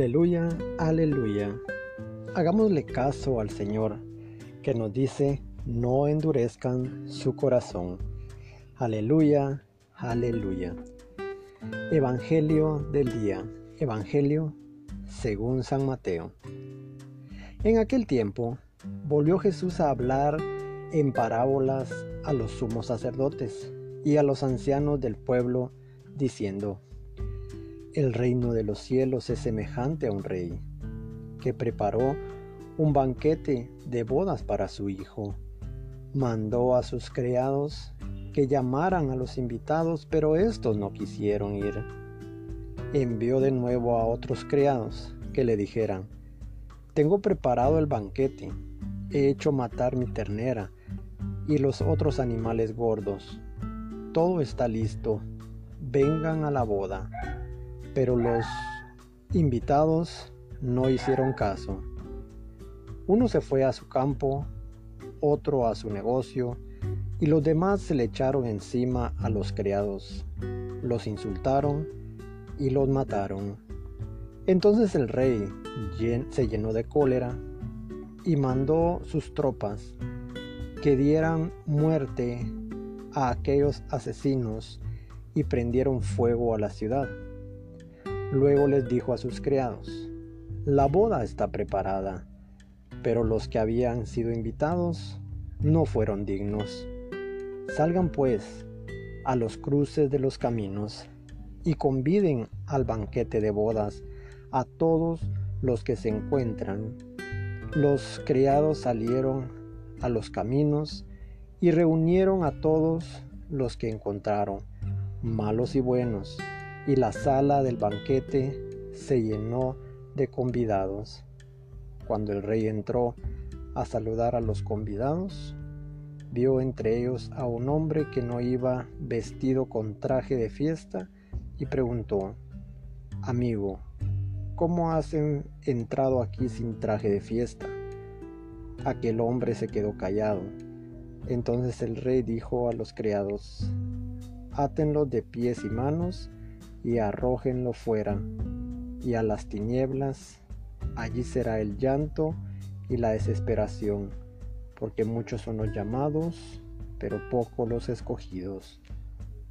Aleluya, aleluya. Hagámosle caso al Señor que nos dice, no endurezcan su corazón. Aleluya, aleluya. Evangelio del día. Evangelio según San Mateo. En aquel tiempo volvió Jesús a hablar en parábolas a los sumos sacerdotes y a los ancianos del pueblo, diciendo, El reino de los cielos es semejante a un rey, que preparó un banquete de bodas para su hijo. Mandó a sus criados que llamaran a los invitados, pero estos no quisieron ir. Envió de nuevo a otros criados que le dijeran, Tengo preparado el banquete, he hecho matar mi ternera y los otros animales gordos. Todo está listo, vengan a la boda. Pero los invitados no hicieron caso. Uno se fue a su campo, otro a su negocio, y los demás se le echaron encima a los criados, los insultaron y los mataron. Entonces el rey se llenó de cólera y mandó sus tropas que dieran muerte a aquellos asesinos y prendieron fuego a la ciudad. Luego les dijo a sus criados, la boda está preparada, pero los que habían sido invitados no fueron dignos. Salgan pues a los cruces de los caminos y conviden al banquete de bodas a todos los que se encuentran. Los criados salieron a los caminos y reunieron a todos los que encontraron, malos y buenos, y la sala del banquete se llenó de convidados. Cuando el rey entró a saludar a los convidados, vio entre ellos a un hombre que no iba vestido con traje de fiesta y preguntó, Amigo, ¿cómo has entrado aquí sin traje de fiesta? Aquel hombre se quedó callado. Entonces el rey dijo a los criados, Átenlo de pies y manos y arrójenlo fuera, y a las tinieblas, allí será el llanto y la desesperación porque muchos son los llamados, pero pocos los escogidos.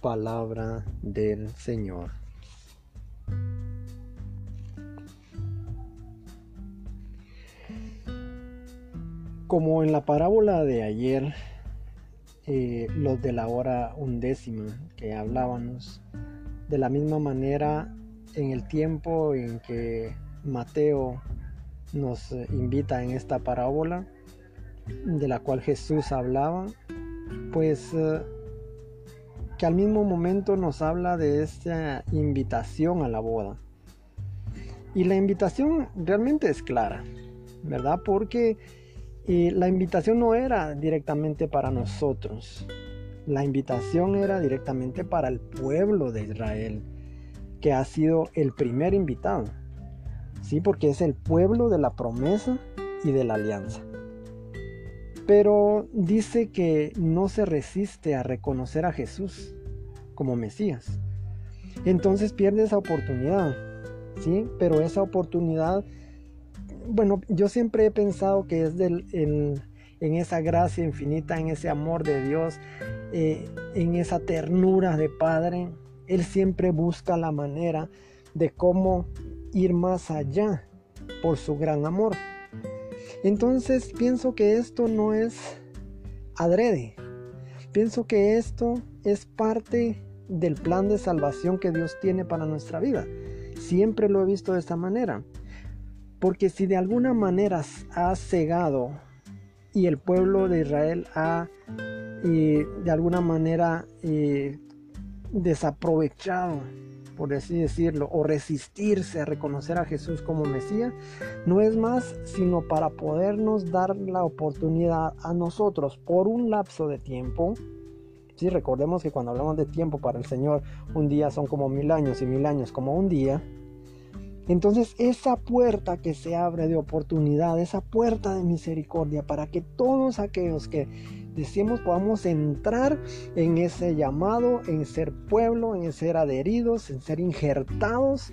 Palabra del Señor. Como en la parábola de ayer, eh, los de la hora undécima que hablábamos, de la misma manera en el tiempo en que Mateo nos invita en esta parábola, de la cual Jesús hablaba, pues eh, que al mismo momento nos habla de esta invitación a la boda. Y la invitación realmente es clara, ¿verdad? Porque eh, la invitación no era directamente para nosotros, la invitación era directamente para el pueblo de Israel, que ha sido el primer invitado, ¿sí? Porque es el pueblo de la promesa y de la alianza pero dice que no se resiste a reconocer a Jesús como Mesías. Entonces pierde esa oportunidad, ¿sí? Pero esa oportunidad, bueno, yo siempre he pensado que es en, esa gracia infinita, en ese amor de Dios, eh, en esa ternura de Padre. Él siempre busca la manera de cómo ir más allá por su gran amor. Entonces pienso que esto no es adrede. Pienso que esto es parte del plan de salvación que Dios tiene para nuestra vida. Siempre lo he visto de esta manera. Porque si de alguna manera ha cegado y el pueblo de Israel ha de alguna manera eh, desaprovechado por así decirlo, o resistirse a reconocer a Jesús como Mesías, no es más sino para podernos dar la oportunidad a nosotros por un lapso de tiempo. Sí, recordemos que cuando hablamos de tiempo para el Señor, un día son como mil años y mil años como un día. Entonces esa puerta que se abre de oportunidad, esa puerta de misericordia para que todos aquellos que decimos podamos entrar en ese llamado, en ser pueblo, en ser adheridos, en ser injertados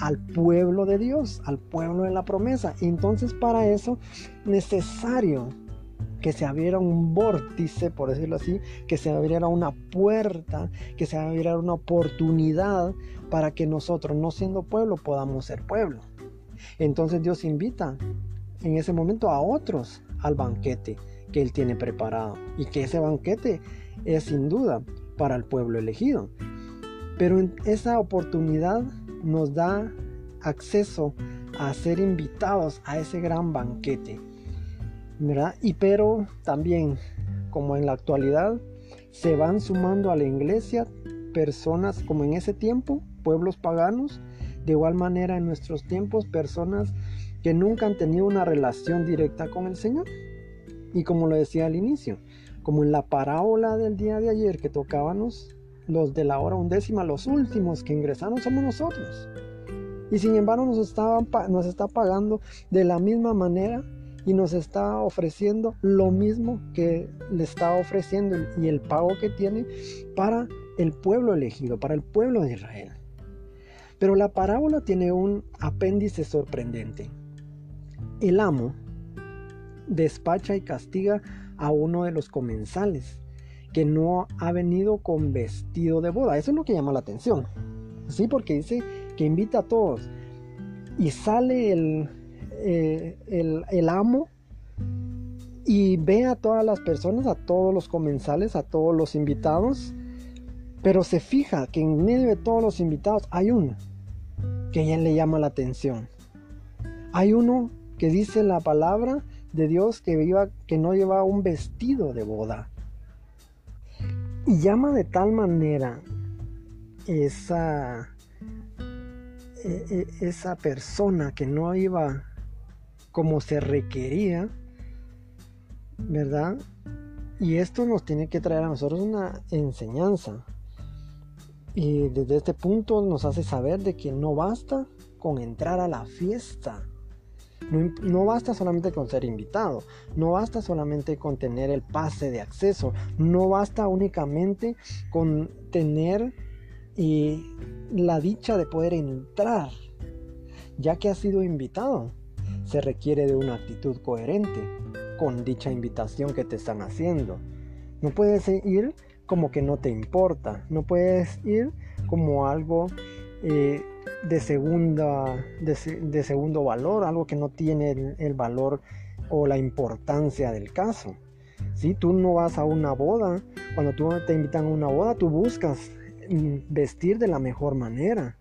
al pueblo de Dios, al pueblo de la promesa. Entonces para eso necesario que se abriera un vórtice, por decirlo así, que se abriera una puerta, que se abriera una oportunidad para que nosotros, no siendo pueblo, podamos ser pueblo. Entonces Dios invita en ese momento a otros al banquete que Él tiene preparado y que ese banquete es sin duda para el pueblo elegido. Pero esa oportunidad nos da acceso a ser invitados a ese gran banquete. ¿verdad? Y pero también, como en la actualidad, se van sumando a la iglesia personas como en ese tiempo, pueblos paganos, de igual manera en nuestros tiempos, personas que nunca han tenido una relación directa con el Señor. Y como lo decía al inicio, como en la parábola del día de ayer que tocábamos, los de la hora undécima, los últimos que ingresaron somos nosotros. Y sin embargo nos, nos está pagando de la misma manera y nos está ofreciendo lo mismo que le está ofreciendo y el pago que tiene para el pueblo elegido, para el pueblo de Israel. Pero la parábola tiene un apéndice sorprendente. El amo despacha y castiga a uno de los comensales que no ha venido con vestido de boda. Eso es lo que llama la atención. Sí, porque dice que invita a todos. Y sale el, eh, el, el amo y ve a todas las personas, a todos los comensales, a todos los invitados. Pero se fija que en medio de todos los invitados hay uno que ya le llama la atención. Hay uno que dice la palabra de Dios que, iba, que no llevaba un vestido de boda. Y llama de tal manera esa, e, e, esa persona que no iba como se requería, ¿verdad? Y esto nos tiene que traer a nosotros una enseñanza. Y desde este punto nos hace saber de que no basta con entrar a la fiesta no, basta solamente con ser invitado, no basta solamente con tener el pase de acceso, no basta únicamente con tener la dicha de poder entrar, ya que has sido invitado. Se requiere de una actitud coherente con dicha invitación que te están haciendo. No puedes ir como que no te importa, no puedes ir como algo eh, de, segunda, de, segundo valor, algo que no tiene el, valor o la importancia del caso. Si tú no vas a una boda, cuando tú te invitan a una boda, tú buscas mm, vestir de la mejor manera.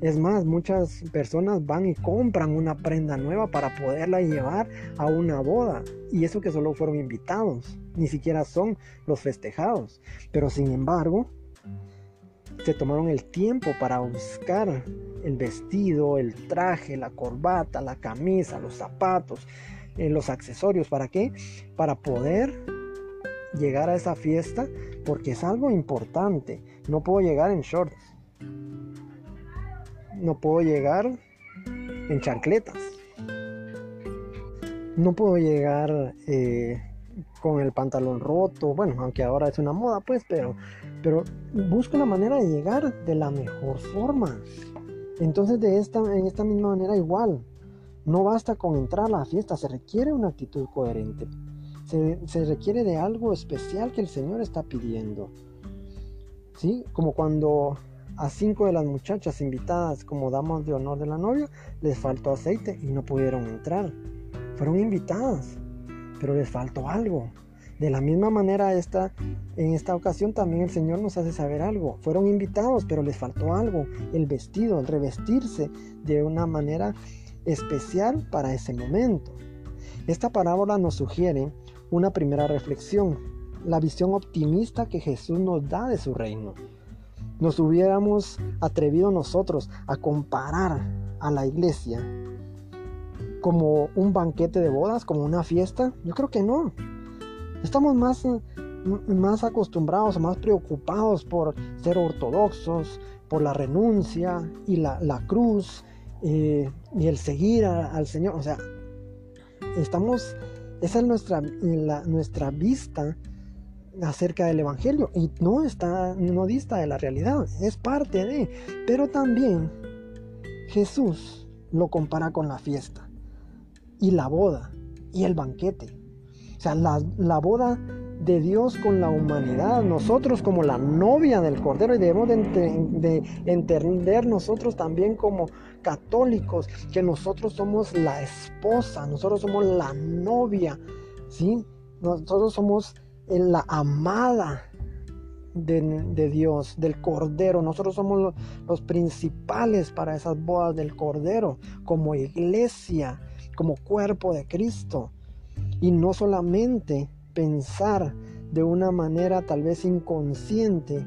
Es más, muchas personas van y compran una prenda nueva para poderla llevar a una boda. Y eso que solo fueron invitados, ni siquiera son los festejados. Pero sin embargo, se tomaron el tiempo para buscar el vestido, el traje, la corbata, la camisa, los zapatos, eh, los accesorios. ¿Para qué? Para poder llegar a esa fiesta porque es algo importante. No puedo llegar en shorts. No puedo llegar en chancletas. No puedo llegar eh, con el pantalón roto, bueno, aunque ahora es una moda, pues, pero, pero busco la manera de llegar de la mejor forma. Entonces, de esta, en esta misma manera, igual, no basta con entrar a la fiesta, se requiere una actitud coherente. Se, se requiere de algo especial que el Señor está pidiendo. ¿Sí? Como cuando a cinco de las muchachas invitadas como damas de honor de la novia les faltó aceite y no pudieron entrar. Fueron invitadas, pero les faltó algo. De la misma manera esta, en esta ocasión también el Señor nos hace saber algo. Fueron invitados, pero les faltó algo. El vestido, el revestirse de una manera especial para ese momento. Esta parábola nos sugiere una primera reflexión, la visión optimista que Jesús nos da de su reino. Nos hubiéramos atrevido nosotros a comparar a la iglesia como un banquete de bodas, como una fiesta? Yo creo que no. Estamos más, más acostumbrados, más preocupados por ser ortodoxos, por la renuncia y la, cruz eh, y el seguir al Señor. O sea, estamos, esa es nuestra, nuestra vista acerca del Evangelio y no está, no dista de la realidad, es parte de, pero también Jesús lo compara con la fiesta y la boda y el banquete. O sea, la, la boda de Dios con la humanidad, nosotros como la novia del Cordero y debemos de, entender nosotros también como católicos que nosotros somos la esposa, nosotros somos la novia, ¿sí? Nosotros somos la amada de, Dios, del Cordero. Nosotros somos los principales para esas bodas del Cordero, como iglesia, como cuerpo de Cristo. Y no solamente pensar de una manera tal vez inconsciente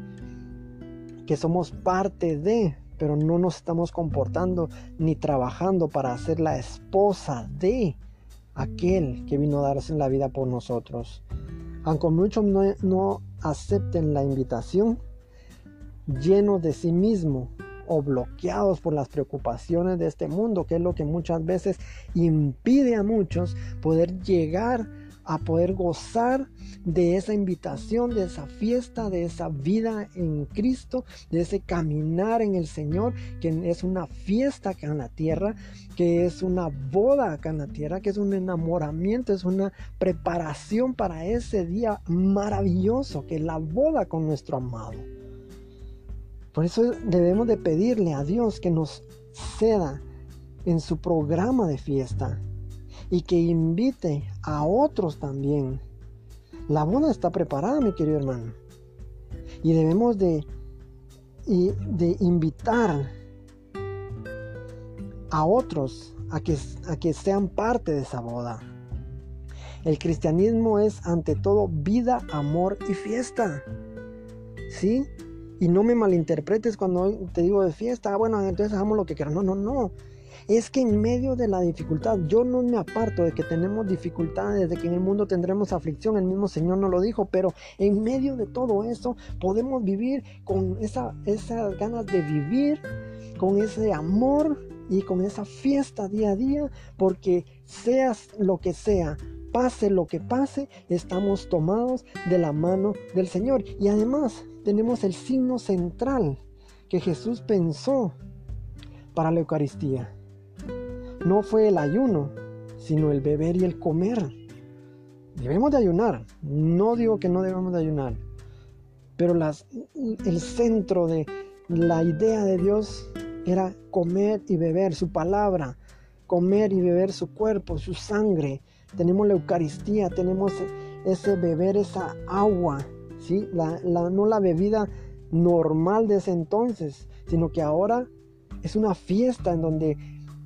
que somos parte de, pero no nos estamos comportando ni trabajando para ser la esposa de aquel que vino a darse la vida por nosotros. Aunque muchos no, no acepten la invitación, llenos de sí mismo o bloqueados por las preocupaciones de este mundo, que es lo que muchas veces impide a muchos poder llegar a poder gozar de esa invitación, de esa fiesta, de esa vida en Cristo, de ese caminar en el Señor, que es una fiesta acá en la tierra, que es una boda acá en la tierra, que es un enamoramiento, es una preparación para ese día maravilloso, que es la boda con nuestro amado. Por eso debemos de pedirle a Dios que nos ceda en su programa de fiesta, y que invite a otros también. La boda está preparada, mi querido hermano. Y debemos de, invitar a otros a que sean parte de esa boda. El cristianismo es ante todo vida, amor y fiesta. ¿Sí? Y no me malinterpretes cuando te digo de fiesta, ah, bueno, entonces hagamos lo que queramos. No, no, no es que en medio de la dificultad, yo no me aparto de que tenemos dificultades, de que en el mundo tendremos aflicción, el mismo Señor nos lo dijo, pero en medio de todo eso podemos vivir con esa, esas ganas de vivir, con ese amor y con esa fiesta día a día, porque seas lo que sea, pase lo que pase, estamos tomados de la mano del Señor. Y además tenemos el signo central que Jesús pensó para la Eucaristía no fue el ayuno, sino el beber y el comer. Debemos de ayunar, no digo que no debemos de ayunar, pero el centro de la idea de Dios era comer y beber su palabra, comer y beber su cuerpo, su sangre. Tenemos la Eucaristía, tenemos ese beber esa agua, ¿sí? La, la, no la bebida normal de ese entonces, sino que ahora es una fiesta en donde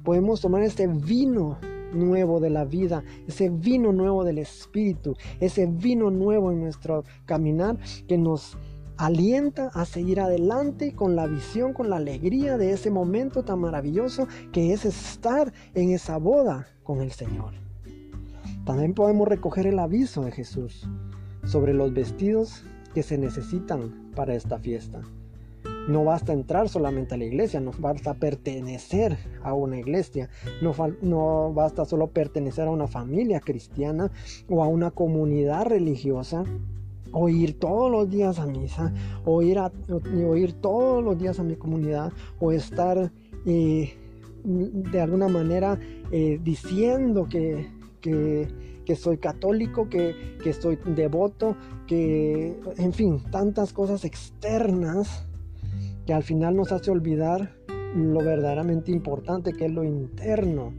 podemos tomar este vino nuevo de la vida, ese vino nuevo del Espíritu, ese vino nuevo en nuestro caminar que nos alienta a seguir adelante con la visión, con la alegría de ese momento tan maravilloso que es estar en esa boda con el Señor. También podemos recoger el aviso de Jesús sobre los vestidos que se necesitan para esta fiesta. No basta entrar solamente a la iglesia, no basta pertenecer a una iglesia, no, no basta solo pertenecer a una familia cristiana o a una comunidad religiosa o ir todos los días a misa, o ir, a, ir todos los días a mi comunidad, o estar eh, de alguna manera eh, diciendo que, que, soy católico, que, que soy devoto, que, en fin, tantas cosas externas que al final nos hace olvidar lo verdaderamente importante que es lo interno.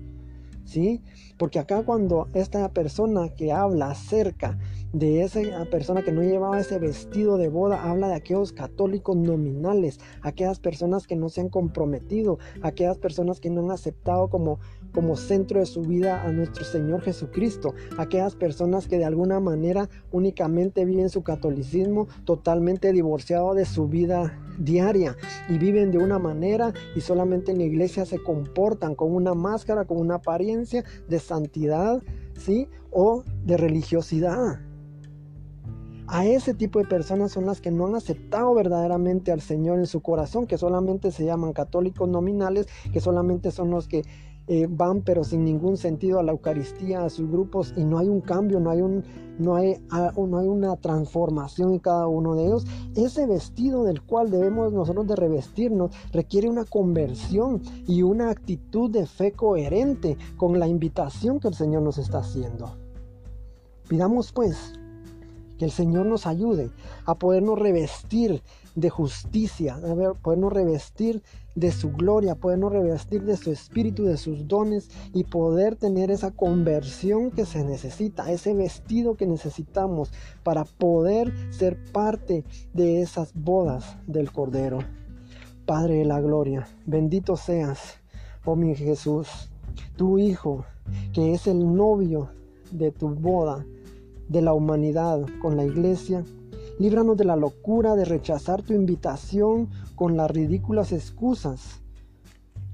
¿Sí? Porque acá cuando esta persona que habla acerca de esa persona que no llevaba ese vestido de boda, habla de aquellos católicos nominales, aquellas personas que no se han comprometido, aquellas personas que no han aceptado como como centro de su vida a nuestro Señor Jesucristo. Aquellas personas que de alguna manera únicamente viven su catolicismo totalmente divorciado de su vida diaria y viven de una manera y solamente en la iglesia se comportan con una máscara, con una apariencia de santidad, ¿sí? O de religiosidad. A ese tipo de personas son las que no han aceptado verdaderamente al Señor en su corazón, que solamente se llaman católicos nominales, que solamente son los que eh, van pero sin ningún sentido a la Eucaristía, a sus grupos y no hay un cambio, no hay, un, no hay, no hay una transformación en cada uno de ellos. Ese vestido del cual debemos nosotros de revestirnos requiere una conversión y una actitud de fe coherente con la invitación que el Señor nos está haciendo. Pidamos pues que el Señor nos ayude a podernos revestir de justicia, a podernos revestir de su gloria, podernos revestir de su espíritu, de sus dones y poder tener esa conversión que se necesita, ese vestido que necesitamos para poder ser parte de esas bodas del Cordero. Padre de la gloria, bendito seas, oh mi Jesús, tu Hijo, que es el novio de tu boda de la humanidad con la iglesia. Líbranos de la locura de rechazar tu invitación con las ridículas excusas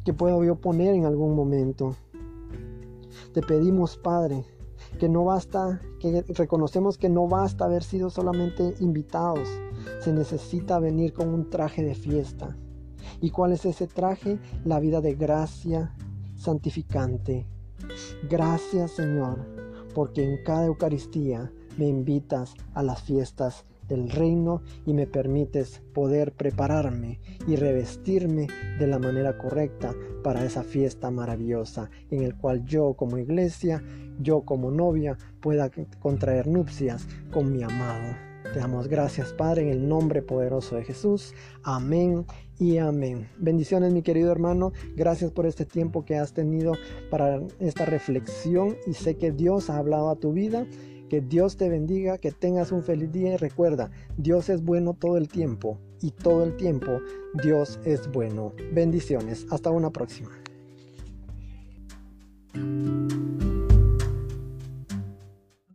que puedo yo poner en algún momento. Te pedimos, Padre, que no basta, que reconocemos que no basta haber sido solamente invitados, se necesita venir con un traje de fiesta. ¿Y cuál es ese traje? La vida de gracia santificante. Gracias, Señor, porque en cada Eucaristía me invitas a las fiestas del reino y me permites poder prepararme y revestirme de la manera correcta para esa fiesta maravillosa en el cual yo como iglesia, yo como novia pueda contraer nupcias con mi amado. Te damos gracias Padre en el nombre poderoso de Jesús. Amén y amén. Bendiciones mi querido hermano. Gracias por este tiempo que has tenido para esta reflexión y sé que Dios ha hablado a tu vida. Que Dios te bendiga, que tengas un feliz día y recuerda, Dios es bueno todo el tiempo y todo el tiempo Dios es bueno. Bendiciones. Hasta una próxima.